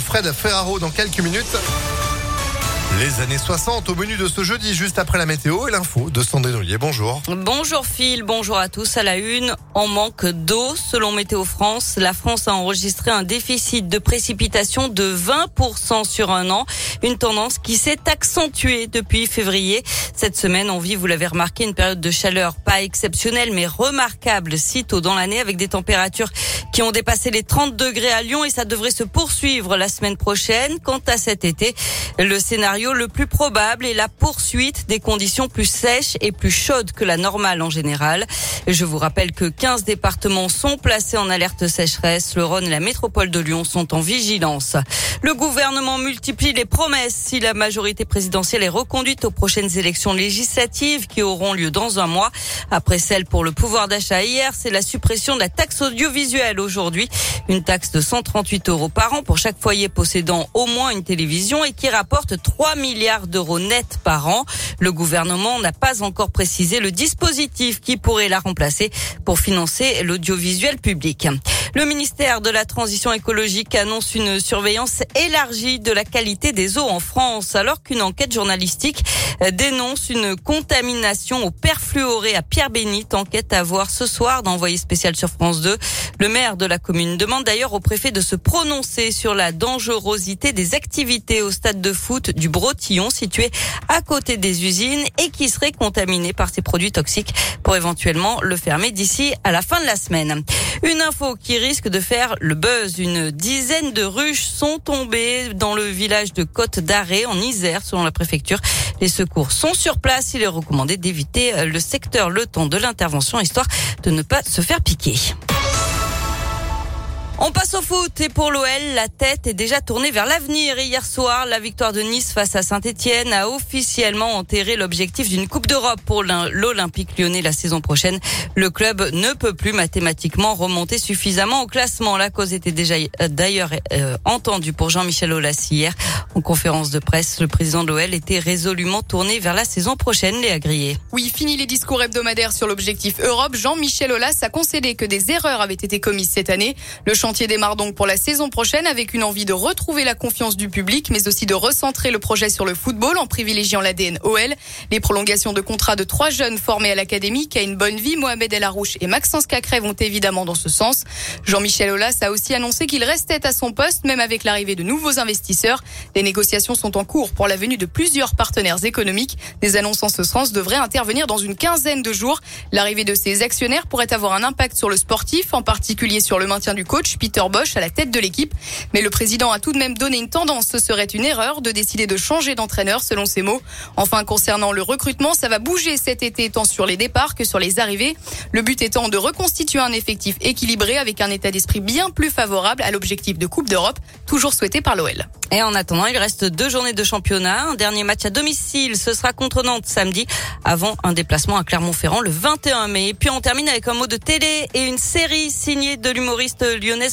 Fred Ferraro dans quelques minutes. Les années 60 au menu de ce jeudi, juste après la météo et l'info de Sandrine Bonjour. Bonjour Phil, bonjour à tous. À la une, en manque d'eau. Selon Météo France, la France a enregistré un déficit de précipitation de 20% sur un an. Une tendance qui s'est accentuée depuis février. Cette semaine, on vit, vous l'avez remarqué, une période de chaleur pas exceptionnelle, mais remarquable si tôt dans l'année avec des températures qui ont dépassé les 30 degrés à Lyon et ça devrait se poursuivre la semaine prochaine. Quant à cet été, le scénario le plus probable est la poursuite des conditions plus sèches et plus chaudes que la normale en général. Je vous rappelle que 15 départements sont placés en alerte sécheresse. Le Rhône et la métropole de Lyon sont en vigilance. Le gouvernement multiplie les promesses si la majorité présidentielle est reconduite aux prochaines élections législatives qui auront lieu dans un mois. Après celle pour le pouvoir d'achat hier, c'est la suppression de la taxe audiovisuelle aujourd'hui. Une taxe de 138 euros par an pour chaque foyer possédant au moins une télévision et qui rapporte 3 milliards d'euros nets par an. Le gouvernement n'a pas encore précisé le dispositif qui pourrait la remplacer pour financer l'audiovisuel public. Le ministère de la Transition écologique annonce une surveillance élargie de la qualité des eaux en France, alors qu'une enquête journalistique dénonce une contamination au perfluoré à Pierre-Bénite. Enquête à voir ce soir d'envoyé spécial sur France 2. Le maire de la commune demande d'ailleurs au préfet de se prononcer sur la dangerosité des activités au stade de foot du Brotillon, situé à côté des usines et qui serait contaminé par ces produits toxiques pour éventuellement le fermer d'ici à la fin de la semaine. Une info qui risque de faire le buzz. Une dizaine de ruches sont tombées dans le village de Côte d'Arrêt en Isère, selon la préfecture. Les secours sont sur place. Il est recommandé d'éviter le secteur le temps de l'intervention, histoire de ne pas se faire piquer. On passe au foot et pour l'OL, la tête est déjà tournée vers l'avenir. Hier soir, la victoire de Nice face à Saint-Etienne a officiellement enterré l'objectif d'une Coupe d'Europe pour l'Olympique lyonnais la saison prochaine. Le club ne peut plus mathématiquement remonter suffisamment au classement. La cause était déjà euh, d'ailleurs euh, entendue pour Jean-Michel Aulas hier. En conférence de presse, le président de l'OL était résolument tourné vers la saison prochaine, Léa Grillé. Oui, fini les discours hebdomadaires sur l'objectif Europe. Jean-Michel Aulas a concédé que des erreurs avaient été commises cette année. Chantier démarre donc pour la saison prochaine avec une envie de retrouver la confiance du public, mais aussi de recentrer le projet sur le football en privilégiant l'ADN OL. Les prolongations de contrats de trois jeunes formés à l'académie, une bonne vie, Mohamed El Arouche et Maxence Cacré vont évidemment dans ce sens. Jean-Michel Aulas a aussi annoncé qu'il restait à son poste, même avec l'arrivée de nouveaux investisseurs. Les négociations sont en cours pour la venue de plusieurs partenaires économiques. Des annonces en ce sens devraient intervenir dans une quinzaine de jours. L'arrivée de ces actionnaires pourrait avoir un impact sur le sportif, en particulier sur le maintien du coach Peter Bosch à la tête de l'équipe. Mais le président a tout de même donné une tendance. Ce serait une erreur de décider de changer d'entraîneur, selon ses mots. Enfin, concernant le recrutement, ça va bouger cet été tant sur les départs que sur les arrivées. Le but étant de reconstituer un effectif équilibré avec un état d'esprit bien plus favorable à l'objectif de Coupe d'Europe, toujours souhaité par l'OL. Et en attendant, il reste deux journées de championnat. Un dernier match à domicile, ce sera contre Nantes samedi, avant un déplacement à Clermont-Ferrand le 21 mai. Et puis on termine avec un mot de télé et une série signée de l'humoriste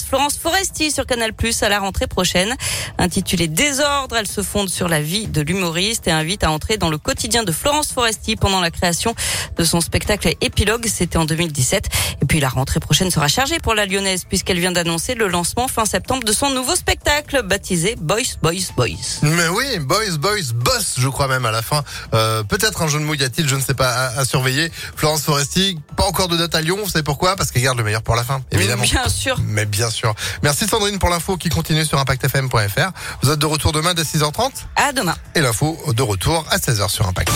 Florence Foresti sur Canal Plus à la rentrée prochaine. Intitulée Désordre, elle se fonde sur la vie de l'humoriste et invite à entrer dans le quotidien de Florence Foresti pendant la création de son spectacle Épilogue. C'était en 2017. Et puis la rentrée prochaine sera chargée pour la lyonnaise puisqu'elle vient d'annoncer le lancement fin septembre de son nouveau spectacle baptisé Boys Boys, Boys, Mais oui, Boys, Boys, Boss, je crois même à la fin. Euh, Peut-être un jeu de mots y a-t-il, je ne sais pas, à, à, surveiller. Florence Foresti, pas encore de date à Lyon, vous savez pourquoi? Parce qu'elle garde le meilleur pour la fin, évidemment. Bien sûr. Mais bien sûr. Merci Sandrine pour l'info qui continue sur ImpactFM.fr. Vous êtes de retour demain dès 6h30 À demain. Et l'info de retour à 16h sur Impact.